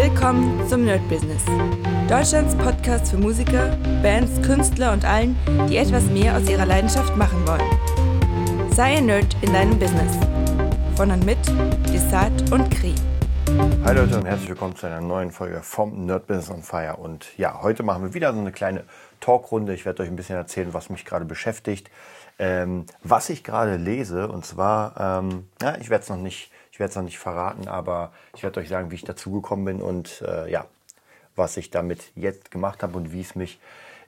Willkommen zum Nerd Business. Deutschlands Podcast für Musiker, Bands, Künstler und allen, die etwas mehr aus ihrer Leidenschaft machen wollen. Sei ein Nerd in deinem Business. Von und mit Desart und Kri. Hi Leute und herzlich willkommen zu einer neuen Folge vom Nerd Business on Fire. Und ja, heute machen wir wieder so eine kleine Talkrunde. Ich werde euch ein bisschen erzählen, was mich gerade beschäftigt, ähm, was ich gerade lese. Und zwar, ähm, ja, ich werde es noch nicht ich werde es noch nicht verraten, aber ich werde euch sagen, wie ich dazugekommen bin und äh, ja, was ich damit jetzt gemacht habe und wie es mich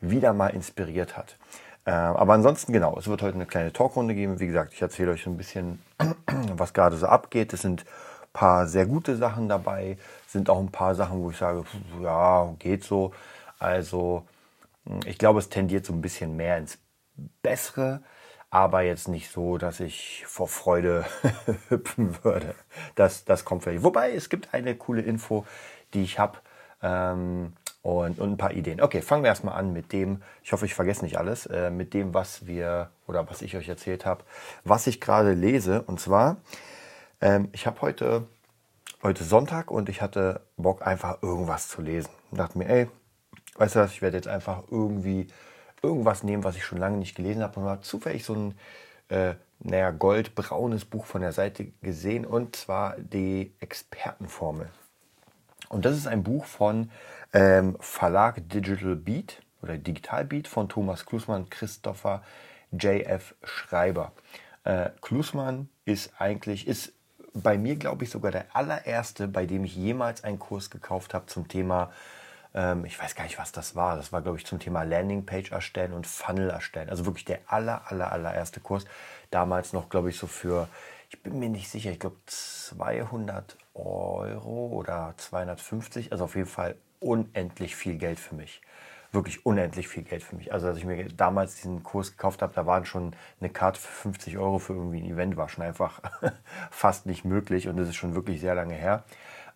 wieder mal inspiriert hat. Äh, aber ansonsten, genau, es wird heute eine kleine Talkrunde geben. Wie gesagt, ich erzähle euch ein bisschen, was gerade so abgeht. Es sind ein paar sehr gute Sachen dabei, sind auch ein paar Sachen, wo ich sage, ja, geht so. Also, ich glaube, es tendiert so ein bisschen mehr ins Bessere aber jetzt nicht so, dass ich vor Freude hüpfen würde. Das, das kommt vielleicht. Wobei, es gibt eine coole Info, die ich habe ähm, und, und ein paar Ideen. Okay, fangen wir erstmal an mit dem, ich hoffe, ich vergesse nicht alles, äh, mit dem, was wir oder was ich euch erzählt habe, was ich gerade lese. Und zwar, ähm, ich habe heute, heute Sonntag und ich hatte Bock, einfach irgendwas zu lesen. Und dachte mir, ey, weißt du was, ich werde jetzt einfach irgendwie irgendwas nehmen, was ich schon lange nicht gelesen habe und habe zufällig so ein äh, naja, goldbraunes Buch von der Seite gesehen und zwar die Expertenformel. Und das ist ein Buch von ähm, Verlag Digital Beat oder Digital Beat von Thomas Klusmann, Christopher J.F. Schreiber. Äh, Klusmann ist eigentlich, ist bei mir, glaube ich, sogar der allererste, bei dem ich jemals einen Kurs gekauft habe zum Thema ich weiß gar nicht, was das war. Das war, glaube ich, zum Thema Landingpage erstellen und Funnel erstellen. Also wirklich der aller, aller, allererste Kurs. Damals noch, glaube ich, so für, ich bin mir nicht sicher, ich glaube 200 Euro oder 250. Also auf jeden Fall unendlich viel Geld für mich wirklich unendlich viel Geld für mich. Also als ich mir damals diesen Kurs gekauft habe, da waren schon eine Karte für 50 Euro für irgendwie ein Event, war schon einfach fast nicht möglich und das ist schon wirklich sehr lange her.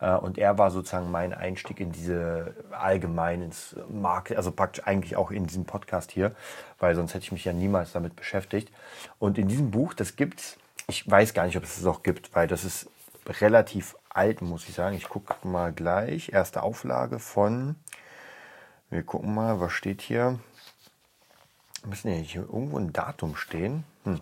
Äh, und er war sozusagen mein Einstieg in diese allgemein ins Markt, also praktisch eigentlich auch in diesem Podcast hier, weil sonst hätte ich mich ja niemals damit beschäftigt. Und in diesem Buch, das gibt's, ich weiß gar nicht, ob es das auch gibt, weil das ist relativ alt, muss ich sagen. Ich gucke mal gleich. Erste Auflage von, wir gucken mal, was steht hier? Müssen hier irgendwo ein Datum stehen. Hm.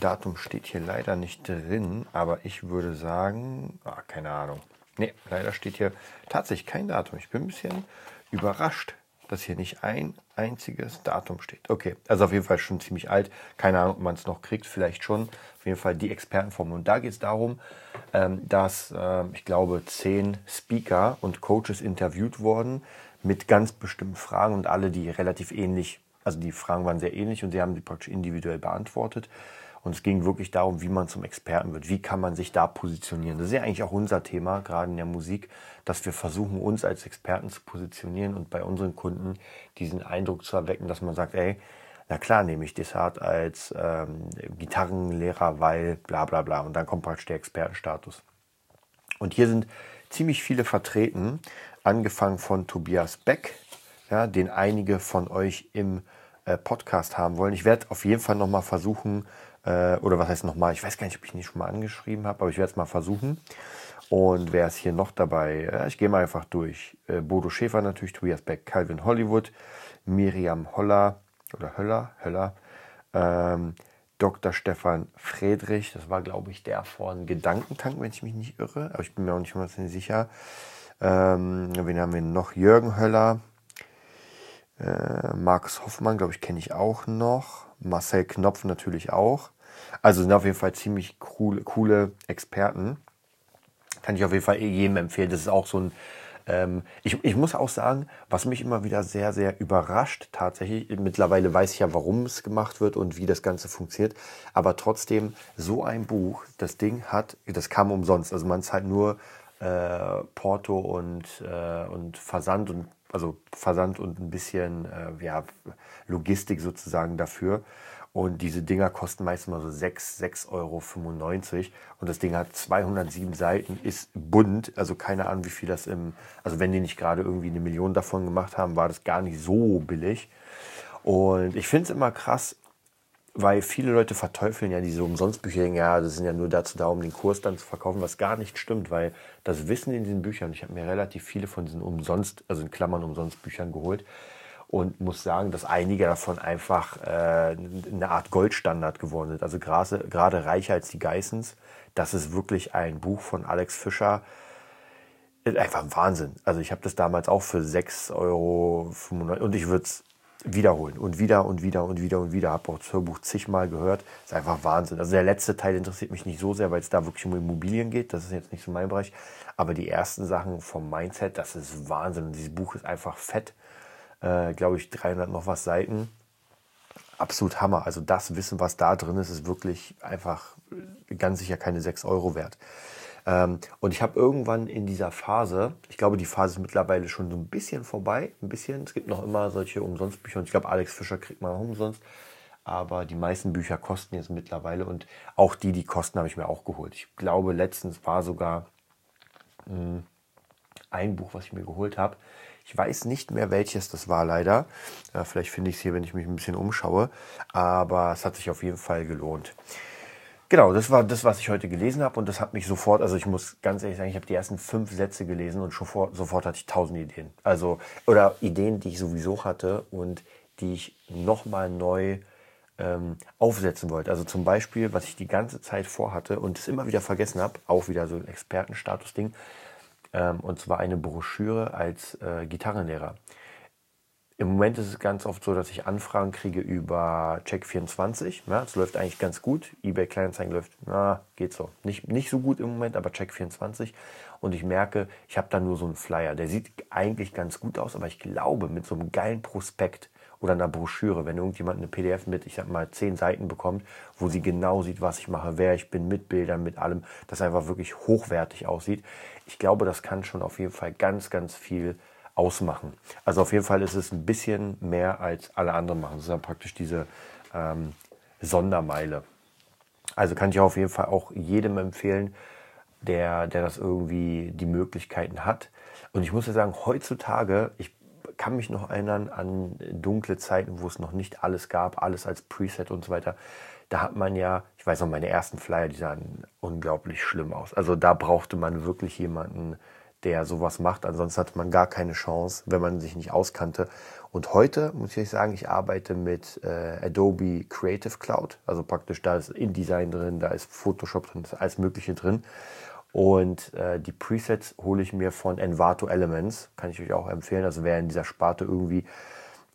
Datum steht hier leider nicht drin, aber ich würde sagen, ah, keine Ahnung. Ne, leider steht hier tatsächlich kein Datum. Ich bin ein bisschen überrascht, dass hier nicht ein einziges Datum steht. Okay, also auf jeden Fall schon ziemlich alt. Keine Ahnung, ob man es noch kriegt, vielleicht schon. Auf jeden Fall die Expertenform. Und da geht es darum, ähm, dass ähm, ich glaube zehn Speaker und Coaches interviewt wurden mit ganz bestimmten Fragen und alle, die relativ ähnlich, also die Fragen waren sehr ähnlich und sie haben sie praktisch individuell beantwortet. Und es ging wirklich darum, wie man zum Experten wird. Wie kann man sich da positionieren? Das ist ja eigentlich auch unser Thema, gerade in der Musik, dass wir versuchen, uns als Experten zu positionieren und bei unseren Kunden diesen Eindruck zu erwecken, dass man sagt, ey, na klar nehme ich Desart als ähm, Gitarrenlehrer, weil bla bla bla. Und dann kommt praktisch der Expertenstatus. Und hier sind ziemlich viele vertreten, angefangen von Tobias Beck, ja, den einige von euch im äh, Podcast haben wollen. Ich werde auf jeden Fall nochmal versuchen, äh, oder was heißt nochmal? Ich weiß gar nicht, ob ich ihn schon mal angeschrieben habe, aber ich werde es mal versuchen. Und wer ist hier noch dabei? Ja, ich gehe mal einfach durch. Äh, Bodo Schäfer natürlich, Tobias Beck, Calvin Hollywood, Miriam Holler oder Höller, Höller, ähm, Dr. Stefan Friedrich, das war glaube ich der von Gedankentank, wenn ich mich nicht irre, aber ich bin mir auch nicht mehr sicher. Ähm, wen haben wir noch? Jürgen Höller, äh, Markus Hoffmann, glaube ich, kenne ich auch noch. Marcel Knopf natürlich auch. Also sind auf jeden Fall ziemlich cool, coole Experten. Kann ich auf jeden Fall jedem empfehlen. Das ist auch so ein. Ähm, ich, ich muss auch sagen, was mich immer wieder sehr, sehr überrascht, tatsächlich, mittlerweile weiß ich ja, warum es gemacht wird und wie das Ganze funktioniert, aber trotzdem, so ein Buch, das Ding hat, das kam umsonst. Also man zahlt nur äh, Porto und, äh, und Versand und also Versand und ein bisschen äh, ja, Logistik sozusagen dafür. Und diese Dinger kosten meistens mal so 6, 6,95 Euro. Und das Ding hat 207 Seiten, ist bunt. Also keine Ahnung, wie viel das im. Also, wenn die nicht gerade irgendwie eine Million davon gemacht haben, war das gar nicht so billig. Und ich finde es immer krass, weil viele Leute verteufeln ja diese Umsonstbücher, ja, das sind ja nur dazu da, um den Kurs dann zu verkaufen, was gar nicht stimmt, weil das Wissen in diesen Büchern, ich habe mir relativ viele von diesen umsonst, also in Klammern Umsonstbüchern geholt und muss sagen, dass einige davon einfach äh, eine Art Goldstandard geworden sind. Also gerade, reicher als die Geissens. Das ist wirklich ein Buch von Alex Fischer. Einfach ein Wahnsinn. Also ich habe das damals auch für 6,95 Euro und ich würde es wiederholen und wieder und wieder und wieder und wieder. Habe auch das Hörbuch zigmal gehört. Ist einfach Wahnsinn. Also der letzte Teil interessiert mich nicht so sehr, weil es da wirklich um Immobilien geht. Das ist jetzt nicht so mein Bereich. Aber die ersten Sachen vom Mindset, das ist Wahnsinn. Und dieses Buch ist einfach fett. Äh, Glaube ich, 300 noch was Seiten. Absolut Hammer. Also das Wissen, was da drin ist, ist wirklich einfach ganz sicher keine 6 Euro wert. Ähm, und ich habe irgendwann in dieser Phase, ich glaube, die Phase ist mittlerweile schon so ein bisschen vorbei, ein bisschen. Es gibt noch immer solche Umsonstbücher und ich glaube, Alex Fischer kriegt man auch umsonst. Aber die meisten Bücher kosten jetzt mittlerweile und auch die, die kosten, habe ich mir auch geholt. Ich glaube, letztens war sogar mh, hm, ein Buch, was ich mir geholt habe. Ich weiß nicht mehr, welches das war leider. Ja, vielleicht finde ich es hier, wenn ich mich ein bisschen umschaue. Aber es hat sich auf jeden Fall gelohnt. Genau, das war das, was ich heute gelesen habe und das hat mich sofort, also ich muss ganz ehrlich sagen, ich habe die ersten fünf Sätze gelesen und sofort, sofort hatte ich tausend Ideen. Also, oder Ideen, die ich sowieso hatte und die ich nochmal neu ähm, aufsetzen wollte. Also zum Beispiel, was ich die ganze Zeit vorhatte und es immer wieder vergessen habe, auch wieder so ein Expertenstatus-Ding, ähm, und zwar eine Broschüre als äh, Gitarrenlehrer. Im Moment ist es ganz oft so, dass ich Anfragen kriege über Check24. Ja, es läuft eigentlich ganz gut. eBay Kleinanzeigen läuft, na, geht so. Nicht, nicht so gut im Moment, aber Check24. Und ich merke, ich habe da nur so einen Flyer. Der sieht eigentlich ganz gut aus, aber ich glaube, mit so einem geilen Prospekt oder einer Broschüre, wenn irgendjemand eine PDF mit, ich sag mal, zehn Seiten bekommt, wo sie genau sieht, was ich mache, wer ich bin, mit Bildern, mit allem, das einfach wirklich hochwertig aussieht. Ich glaube, das kann schon auf jeden Fall ganz, ganz viel ausmachen. Also auf jeden Fall ist es ein bisschen mehr als alle anderen machen. Das ist ja praktisch diese ähm, Sondermeile. Also kann ich auf jeden Fall auch jedem empfehlen, der, der das irgendwie die Möglichkeiten hat. Und ich muss ja sagen, heutzutage, ich kann mich noch erinnern an dunkle Zeiten, wo es noch nicht alles gab, alles als Preset und so weiter. Da hat man ja, ich weiß noch, meine ersten Flyer, die sahen unglaublich schlimm aus. Also da brauchte man wirklich jemanden, der sowas macht. Ansonsten hatte man gar keine Chance, wenn man sich nicht auskannte. Und heute muss ich sagen, ich arbeite mit äh, Adobe Creative Cloud. Also praktisch da ist InDesign drin, da ist Photoshop drin, da ist alles Mögliche drin. Und äh, die Presets hole ich mir von Envato Elements. Kann ich euch auch empfehlen. Also wer in dieser Sparte irgendwie,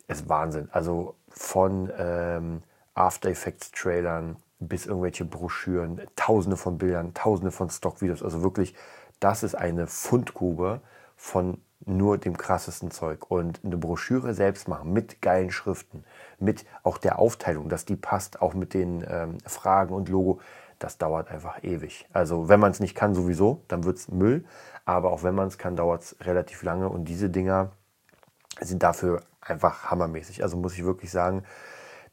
ist Wahnsinn. Also von ähm, After Effects Trailern bis irgendwelche Broschüren, tausende von Bildern, tausende von Stockvideos. Also wirklich das ist eine Fundgrube von nur dem krassesten Zeug. Und eine Broschüre selbst machen mit geilen Schriften, mit auch der Aufteilung, dass die passt, auch mit den ähm, Fragen und Logo, das dauert einfach ewig. Also wenn man es nicht kann, sowieso, dann wird es Müll. Aber auch wenn man es kann, dauert es relativ lange. Und diese Dinger sind dafür einfach hammermäßig. Also muss ich wirklich sagen,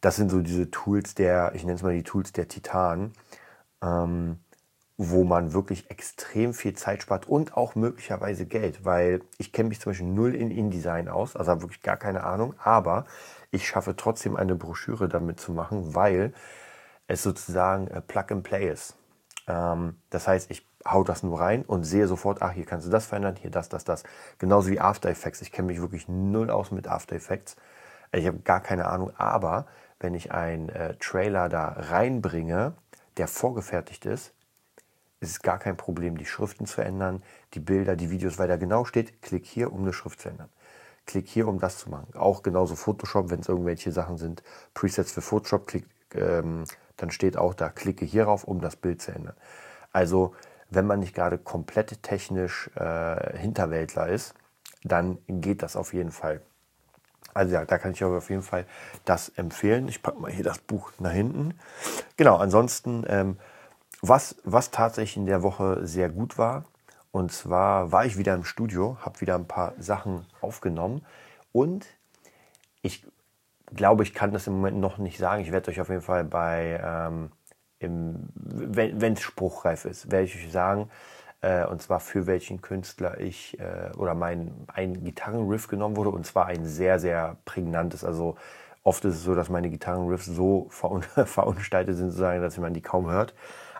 das sind so diese Tools der, ich nenne es mal die Tools der Titan. Ähm, wo man wirklich extrem viel Zeit spart und auch möglicherweise Geld, weil ich kenne mich zum Beispiel null in InDesign aus, also habe wirklich gar keine Ahnung, aber ich schaffe trotzdem eine Broschüre damit zu machen, weil es sozusagen äh, Plug and Play ist. Ähm, das heißt, ich hau das nur rein und sehe sofort, ach, hier kannst du das verändern, hier das, das, das. Genauso wie After Effects. Ich kenne mich wirklich null aus mit After Effects. Ich habe gar keine Ahnung, aber wenn ich einen äh, Trailer da reinbringe, der vorgefertigt ist, es ist gar kein Problem, die Schriften zu ändern, die Bilder, die Videos, weil da genau steht, klick hier, um eine Schrift zu ändern. Klick hier, um das zu machen. Auch genauso Photoshop, wenn es irgendwelche Sachen sind, Presets für Photoshop, klick, ähm, dann steht auch da, klicke hierauf, um das Bild zu ändern. Also, wenn man nicht gerade komplett technisch äh, Hinterwäldler ist, dann geht das auf jeden Fall. Also ja, da kann ich euch auf jeden Fall das empfehlen. Ich packe mal hier das Buch nach hinten. Genau, ansonsten ähm, was, was tatsächlich in der Woche sehr gut war, und zwar war ich wieder im Studio, habe wieder ein paar Sachen aufgenommen und ich glaube, ich kann das im Moment noch nicht sagen. Ich werde euch auf jeden Fall bei, ähm, wenn es spruchreif ist, werde ich euch sagen, äh, und zwar für welchen Künstler ich äh, oder mein ein Gitarrenriff genommen wurde und zwar ein sehr, sehr prägnantes, also Oft ist es so, dass meine Gitarrenriffs so verun verunstaltet sind, sozusagen, dass man die kaum hört.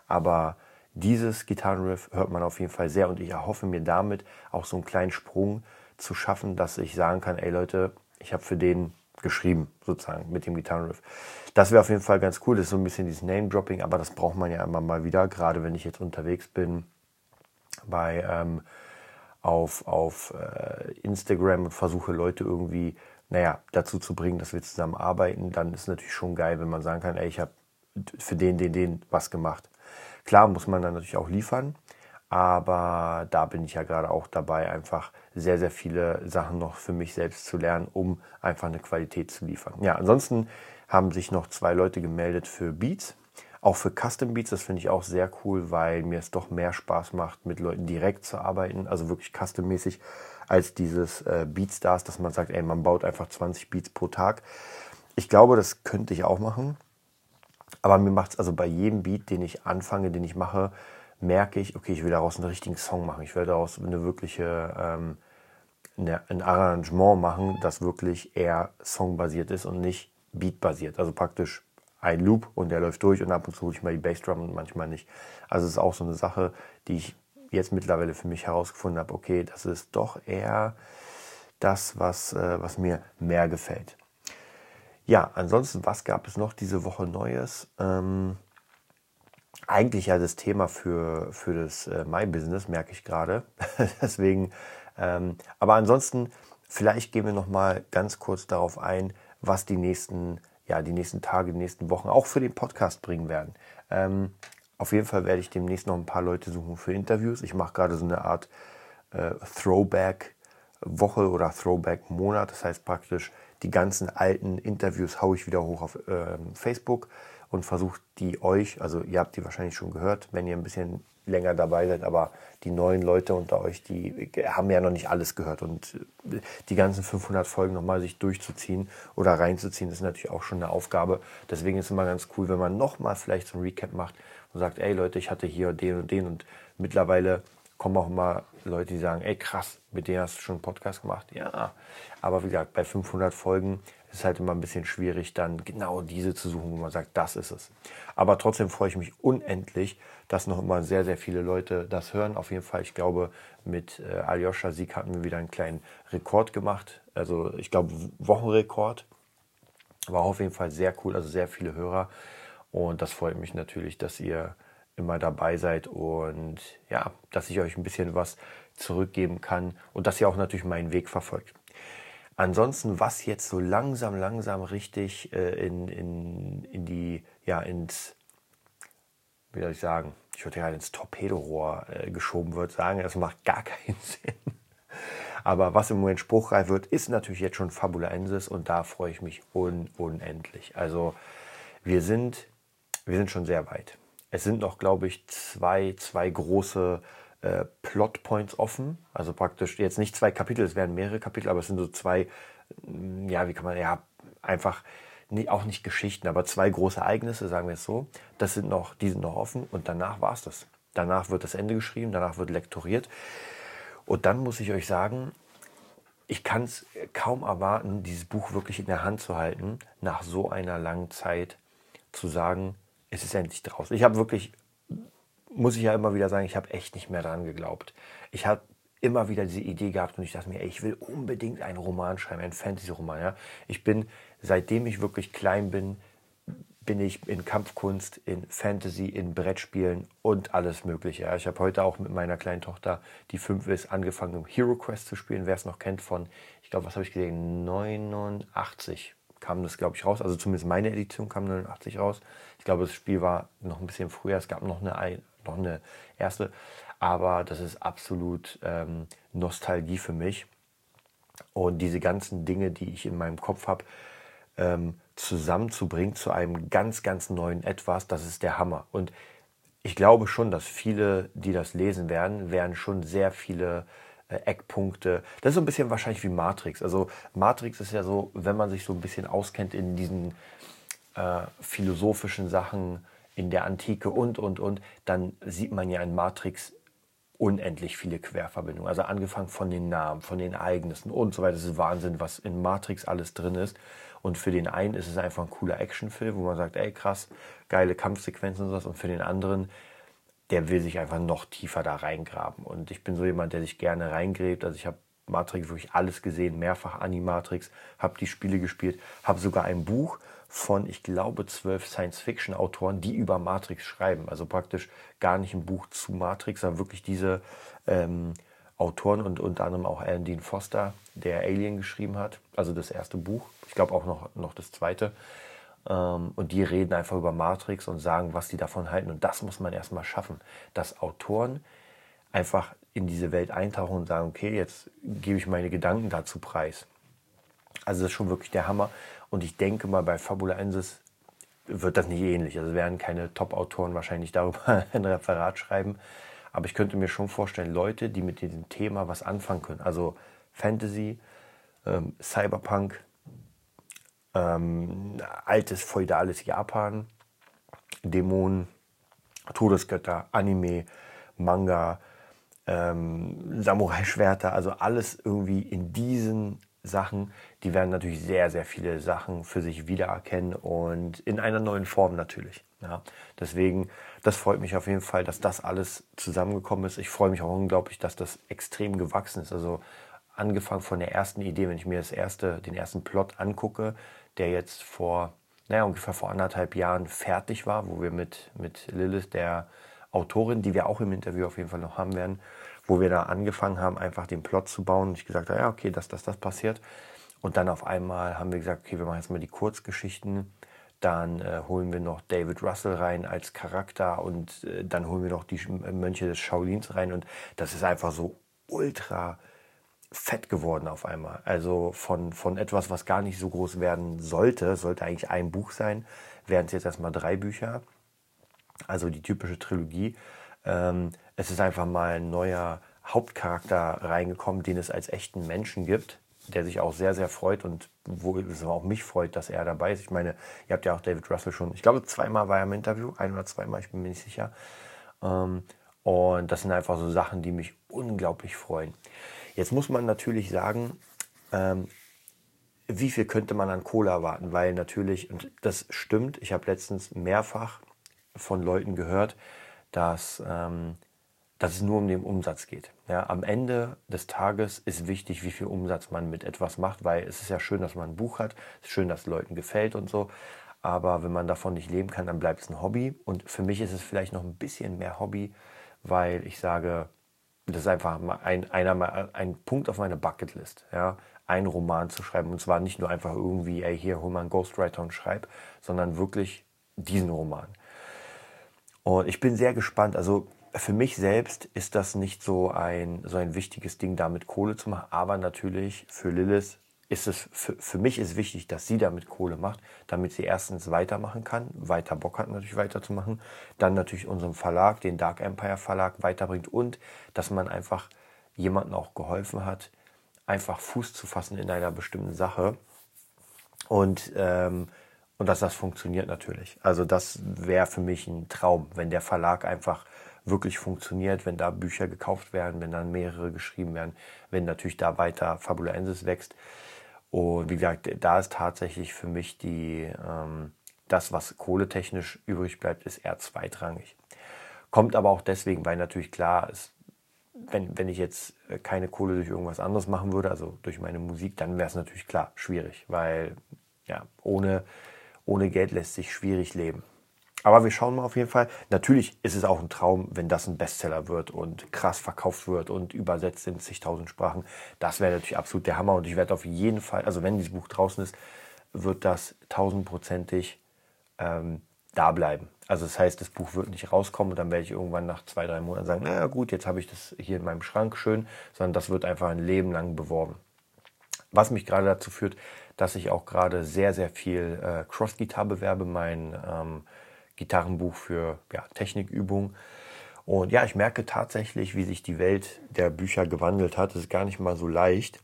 Aber dieses Gitarrenriff hört man auf jeden Fall sehr und ich erhoffe mir damit auch so einen kleinen Sprung zu schaffen, dass ich sagen kann, ey Leute, ich habe für den geschrieben, sozusagen, mit dem Gitarrenriff. Das wäre auf jeden Fall ganz cool. Das ist so ein bisschen dieses Name-Dropping, aber das braucht man ja immer mal wieder, gerade wenn ich jetzt unterwegs bin bei ähm, auf, auf äh, Instagram und versuche Leute irgendwie, naja, dazu zu bringen, dass wir zusammen arbeiten, dann ist es natürlich schon geil, wenn man sagen kann, ey, ich habe für den, den, den was gemacht. Klar muss man dann natürlich auch liefern, aber da bin ich ja gerade auch dabei, einfach sehr, sehr viele Sachen noch für mich selbst zu lernen, um einfach eine Qualität zu liefern. Ja, ansonsten haben sich noch zwei Leute gemeldet für Beats. Auch für Custom Beats, das finde ich auch sehr cool, weil mir es doch mehr Spaß macht, mit Leuten direkt zu arbeiten, also wirklich custom-mäßig, als dieses äh, Beatstars, dass man sagt, ey, man baut einfach 20 Beats pro Tag. Ich glaube, das könnte ich auch machen. Aber mir macht es also bei jedem Beat, den ich anfange, den ich mache, merke ich, okay, ich will daraus einen richtigen Song machen. Ich will daraus eine wirkliche, ähm, eine, ein Arrangement machen, das wirklich eher songbasiert ist und nicht beatbasiert. Also praktisch ein Loop und der läuft durch und ab und zu hole ich mal die Bassdrum und manchmal nicht. Also es ist auch so eine Sache, die ich jetzt mittlerweile für mich herausgefunden habe, okay, das ist doch eher das, was, äh, was mir mehr gefällt. Ja, ansonsten, was gab es noch diese Woche Neues? Ähm, eigentlich ja das Thema für, für das äh, My Business, merke ich gerade. Deswegen, ähm, aber ansonsten, vielleicht gehen wir noch mal ganz kurz darauf ein, was die nächsten, ja, die nächsten Tage, die nächsten Wochen auch für den Podcast bringen werden. Ähm, auf jeden Fall werde ich demnächst noch ein paar Leute suchen für Interviews. Ich mache gerade so eine Art äh, Throwback-Woche oder Throwback-Monat. Das heißt praktisch, die ganzen alten Interviews haue ich wieder hoch auf äh, Facebook und versuche die euch, also ihr habt die wahrscheinlich schon gehört, wenn ihr ein bisschen länger dabei seid, aber die neuen Leute unter euch, die haben ja noch nicht alles gehört und äh, die ganzen 500 Folgen nochmal sich durchzuziehen oder reinzuziehen, ist natürlich auch schon eine Aufgabe. Deswegen ist es immer ganz cool, wenn man nochmal vielleicht so ein Recap macht und sagt, ey Leute, ich hatte hier den und den und mittlerweile kommen auch immer Leute, die sagen, ey krass, mit denen hast du schon einen Podcast gemacht. Ja, aber wie gesagt, bei 500 Folgen ist es halt immer ein bisschen schwierig, dann genau diese zu suchen, wo man sagt, das ist es. Aber trotzdem freue ich mich unendlich, dass noch immer sehr, sehr viele Leute das hören. Auf jeden Fall, ich glaube, mit äh, Aljoscha Sieg hatten wir wieder einen kleinen Rekord gemacht. Also ich glaube, Wochenrekord. War auf jeden Fall sehr cool, also sehr viele Hörer. Und das freut mich natürlich, dass ihr immer dabei seid und ja, dass ich euch ein bisschen was zurückgeben kann und dass ihr auch natürlich meinen Weg verfolgt. Ansonsten, was jetzt so langsam, langsam richtig äh, in, in, in die, ja, ins, wie soll ich sagen, ich würde ja ins Torpedorohr äh, geschoben wird, sagen, das macht gar keinen Sinn. Aber was im Moment spruchreif wird, ist natürlich jetzt schon Fabulaensis und da freue ich mich un unendlich. Also wir sind, wir sind schon sehr weit. Es sind noch, glaube ich, zwei, zwei große äh, Plotpoints offen. Also praktisch jetzt nicht zwei Kapitel, es werden mehrere Kapitel, aber es sind so zwei, mm, ja, wie kann man, ja, einfach nie, auch nicht Geschichten, aber zwei große Ereignisse, sagen wir es so. Das sind noch, die sind noch offen und danach war es das. Danach wird das Ende geschrieben, danach wird lektoriert. Und dann muss ich euch sagen, ich kann es kaum erwarten, dieses Buch wirklich in der Hand zu halten, nach so einer langen Zeit zu sagen, es ist endlich draußen. Ich habe wirklich, muss ich ja immer wieder sagen, ich habe echt nicht mehr daran geglaubt. Ich habe immer wieder diese Idee gehabt und ich dachte mir, ey, ich will unbedingt einen Roman schreiben, einen Fantasy-Roman. Ja? Ich bin, seitdem ich wirklich klein bin, bin ich in Kampfkunst, in Fantasy, in Brettspielen und alles Mögliche. Ja? Ich habe heute auch mit meiner kleinen Tochter, die fünf ist, angefangen, um Hero Quest zu spielen. Wer es noch kennt von, ich glaube, was habe ich gesehen, 89 kam das, glaube ich, raus. Also zumindest meine Edition kam 89 raus. Ich glaube, das Spiel war noch ein bisschen früher. Es gab noch eine, noch eine erste. Aber das ist absolut ähm, Nostalgie für mich. Und diese ganzen Dinge, die ich in meinem Kopf habe, ähm, zusammenzubringen zu einem ganz, ganz neuen Etwas, das ist der Hammer. Und ich glaube schon, dass viele, die das lesen werden, werden schon sehr viele äh, Eckpunkte. Das ist so ein bisschen wahrscheinlich wie Matrix. Also Matrix ist ja so, wenn man sich so ein bisschen auskennt in diesen äh, philosophischen Sachen in der Antike und, und, und, dann sieht man ja in Matrix unendlich viele Querverbindungen. Also angefangen von den Namen, von den Ereignissen und so weiter. Das ist Wahnsinn, was in Matrix alles drin ist. Und für den einen ist es einfach ein cooler Actionfilm, wo man sagt, ey krass, geile Kampfsequenzen und sowas. Und für den anderen, der will sich einfach noch tiefer da reingraben. Und ich bin so jemand, der sich gerne reingräbt. Also ich habe Matrix wirklich alles gesehen, mehrfach Animatrix, habe die Spiele gespielt, habe sogar ein Buch von, ich glaube, zwölf Science-Fiction-Autoren, die über Matrix schreiben. Also praktisch gar nicht ein Buch zu Matrix, sondern wirklich diese ähm, Autoren und unter anderem auch Alan Dean Foster, der Alien geschrieben hat, also das erste Buch, ich glaube auch noch, noch das zweite. Ähm, und die reden einfach über Matrix und sagen, was die davon halten. Und das muss man erstmal schaffen, dass Autoren einfach in diese Welt eintauchen und sagen, okay, jetzt gebe ich meine Gedanken dazu preis. Also das ist schon wirklich der Hammer. Und ich denke mal, bei Fabula Ensis wird das nicht ähnlich. Also werden keine Top-Autoren wahrscheinlich darüber ein Referat schreiben. Aber ich könnte mir schon vorstellen, Leute, die mit diesem Thema was anfangen können. Also Fantasy, ähm, Cyberpunk, ähm, altes feudales Japan, Dämonen, Todesgötter, Anime, Manga, ähm, Samurai-Schwerter, also alles irgendwie in diesen Sachen, die werden natürlich sehr, sehr viele Sachen für sich wiedererkennen und in einer neuen Form natürlich. Ja. Deswegen, das freut mich auf jeden Fall, dass das alles zusammengekommen ist. Ich freue mich auch unglaublich, dass das extrem gewachsen ist. Also angefangen von der ersten Idee, wenn ich mir das erste, den ersten Plot angucke, der jetzt vor, naja, ungefähr vor anderthalb Jahren fertig war, wo wir mit, mit Lilith, der Autorin, die wir auch im Interview auf jeden Fall noch haben werden, wo wir da angefangen haben, einfach den Plot zu bauen. Und ich gesagt habe, ja, okay, dass das, das passiert. Und dann auf einmal haben wir gesagt, okay, wir machen jetzt mal die Kurzgeschichten. Dann äh, holen wir noch David Russell rein als Charakter und äh, dann holen wir noch die Mönche des Shaolins rein. Und das ist einfach so ultra fett geworden auf einmal. Also von, von etwas, was gar nicht so groß werden sollte, sollte eigentlich ein Buch sein, wären es jetzt erstmal drei Bücher. Also die typische Trilogie. Ähm, es ist einfach mal ein neuer Hauptcharakter reingekommen, den es als echten Menschen gibt, der sich auch sehr, sehr freut und wo es auch mich freut, dass er dabei ist. Ich meine, ihr habt ja auch David Russell schon, ich glaube, zweimal war er im Interview, ein oder zweimal, ich bin mir nicht sicher. Ähm, und das sind einfach so Sachen, die mich unglaublich freuen. Jetzt muss man natürlich sagen, ähm, wie viel könnte man an Kohle erwarten? Weil natürlich, und das stimmt, ich habe letztens mehrfach von Leuten gehört, dass ähm, dass es nur um den Umsatz geht. Ja, am Ende des Tages ist wichtig, wie viel Umsatz man mit etwas macht, weil es ist ja schön, dass man ein Buch hat, es ist schön, dass es Leuten gefällt und so. Aber wenn man davon nicht leben kann, dann bleibt es ein Hobby. Und für mich ist es vielleicht noch ein bisschen mehr Hobby, weil ich sage, das ist einfach ein, einer, ein Punkt auf meiner Bucketlist, ja, einen Roman zu schreiben. Und zwar nicht nur einfach irgendwie, ey, hier hol mal einen Ghostwriter und schreib, sondern wirklich diesen Roman. Und ich bin sehr gespannt. Also für mich selbst ist das nicht so ein, so ein wichtiges Ding, damit Kohle zu machen. Aber natürlich für Lilith ist es, für, für mich ist wichtig, dass sie damit Kohle macht, damit sie erstens weitermachen kann, weiter Bock hat natürlich weiterzumachen, dann natürlich unserem Verlag, den Dark Empire Verlag weiterbringt und dass man einfach jemandem auch geholfen hat, einfach Fuß zu fassen in einer bestimmten Sache. Und ähm, und dass das funktioniert natürlich. Also das wäre für mich ein Traum, wenn der Verlag einfach wirklich funktioniert, wenn da Bücher gekauft werden, wenn dann mehrere geschrieben werden, wenn natürlich da weiter Fabulensis wächst. Und wie gesagt, da ist tatsächlich für mich die, ähm, das, was kohletechnisch übrig bleibt, ist eher zweitrangig. Kommt aber auch deswegen, weil natürlich klar ist, wenn, wenn ich jetzt keine Kohle durch irgendwas anderes machen würde, also durch meine Musik, dann wäre es natürlich klar schwierig, weil ja, ohne, ohne Geld lässt sich schwierig leben. Aber wir schauen mal auf jeden Fall. Natürlich ist es auch ein Traum, wenn das ein Bestseller wird und krass verkauft wird und übersetzt in zigtausend Sprachen. Das wäre natürlich absolut der Hammer. Und ich werde auf jeden Fall, also wenn dieses Buch draußen ist, wird das tausendprozentig ähm, da bleiben. Also das heißt, das Buch wird nicht rauskommen und dann werde ich irgendwann nach zwei, drei Monaten sagen, naja gut, jetzt habe ich das hier in meinem Schrank schön, sondern das wird einfach ein Leben lang beworben. Was mich gerade dazu führt, dass ich auch gerade sehr, sehr viel äh, Cross-Gitar bewerbe, mein ähm, Gitarrenbuch für ja, Technikübungen. Und ja, ich merke tatsächlich, wie sich die Welt der Bücher gewandelt hat. Es ist gar nicht mal so leicht.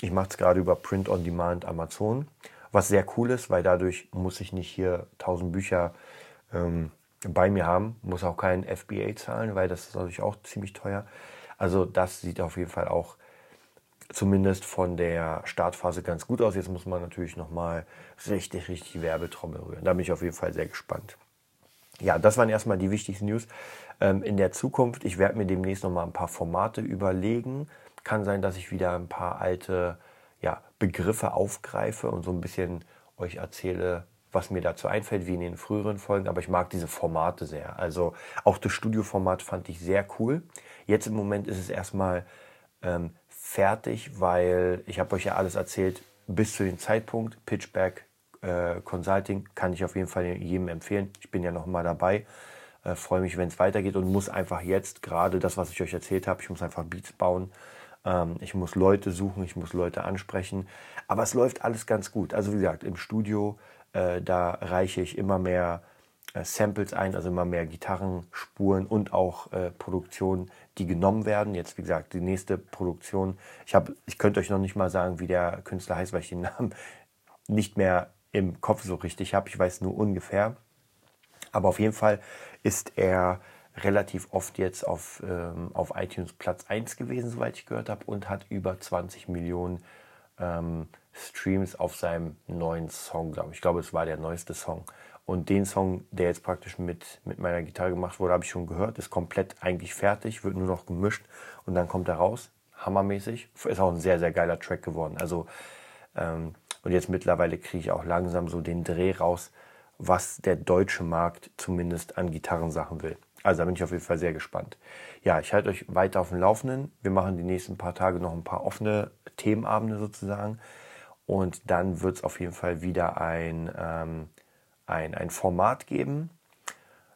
Ich mache es gerade über Print on Demand Amazon, was sehr cool ist, weil dadurch muss ich nicht hier tausend Bücher ähm, bei mir haben. Muss auch kein FBA zahlen, weil das ist natürlich auch ziemlich teuer. Also das sieht auf jeden Fall auch zumindest von der Startphase ganz gut aus. Jetzt muss man natürlich nochmal richtig, richtig Werbetrommel rühren. Da bin ich auf jeden Fall sehr gespannt. Ja, das waren erstmal die wichtigsten News. Ähm, in der Zukunft, ich werde mir demnächst nochmal ein paar Formate überlegen. Kann sein, dass ich wieder ein paar alte ja, Begriffe aufgreife und so ein bisschen euch erzähle, was mir dazu einfällt, wie in den früheren Folgen. Aber ich mag diese Formate sehr. Also auch das Studioformat fand ich sehr cool. Jetzt im Moment ist es erstmal ähm, fertig, weil ich habe euch ja alles erzählt bis zu dem Zeitpunkt. Pitchback äh, Consulting kann ich auf jeden Fall jedem empfehlen. Ich bin ja noch mal dabei. Äh, Freue mich, wenn es weitergeht und muss einfach jetzt gerade das, was ich euch erzählt habe, ich muss einfach Beats bauen. Ähm, ich muss Leute suchen, ich muss Leute ansprechen. Aber es läuft alles ganz gut. Also wie gesagt, im Studio, äh, da reiche ich immer mehr Samples ein, also immer mehr Gitarrenspuren und auch äh, Produktionen, die genommen werden. Jetzt, wie gesagt, die nächste Produktion. Ich, hab, ich könnte euch noch nicht mal sagen, wie der Künstler heißt, weil ich den Namen nicht mehr im Kopf so richtig habe. Ich weiß nur ungefähr. Aber auf jeden Fall ist er relativ oft jetzt auf, ähm, auf iTunes Platz 1 gewesen, soweit ich gehört habe, und hat über 20 Millionen ähm, Streams auf seinem neuen Song, glaube ich. Ich glaube, es war der neueste Song. Und den Song, der jetzt praktisch mit, mit meiner Gitarre gemacht wurde, habe ich schon gehört. Ist komplett eigentlich fertig, wird nur noch gemischt und dann kommt er raus. Hammermäßig. Ist auch ein sehr, sehr geiler Track geworden. Also, ähm, und jetzt mittlerweile kriege ich auch langsam so den Dreh raus, was der deutsche Markt zumindest an Gitarrensachen will. Also da bin ich auf jeden Fall sehr gespannt. Ja, ich halte euch weiter auf dem Laufenden. Wir machen die nächsten paar Tage noch ein paar offene Themenabende sozusagen. Und dann wird es auf jeden Fall wieder ein, ähm, ein, ein Format geben.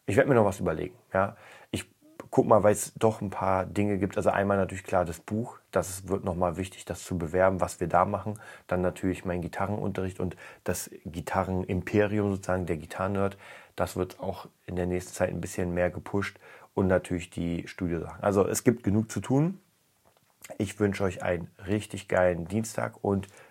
Ich werde mir noch was überlegen. Ja. Ich gucke mal, weil es doch ein paar Dinge gibt. Also einmal natürlich klar das Buch. Das wird nochmal wichtig, das zu bewerben, was wir da machen. Dann natürlich mein Gitarrenunterricht und das Gitarrenimperium sozusagen, der Gitarrennerd. Das wird auch in der nächsten Zeit ein bisschen mehr gepusht. Und natürlich die Studiosachen. Also es gibt genug zu tun. Ich wünsche euch einen richtig geilen Dienstag und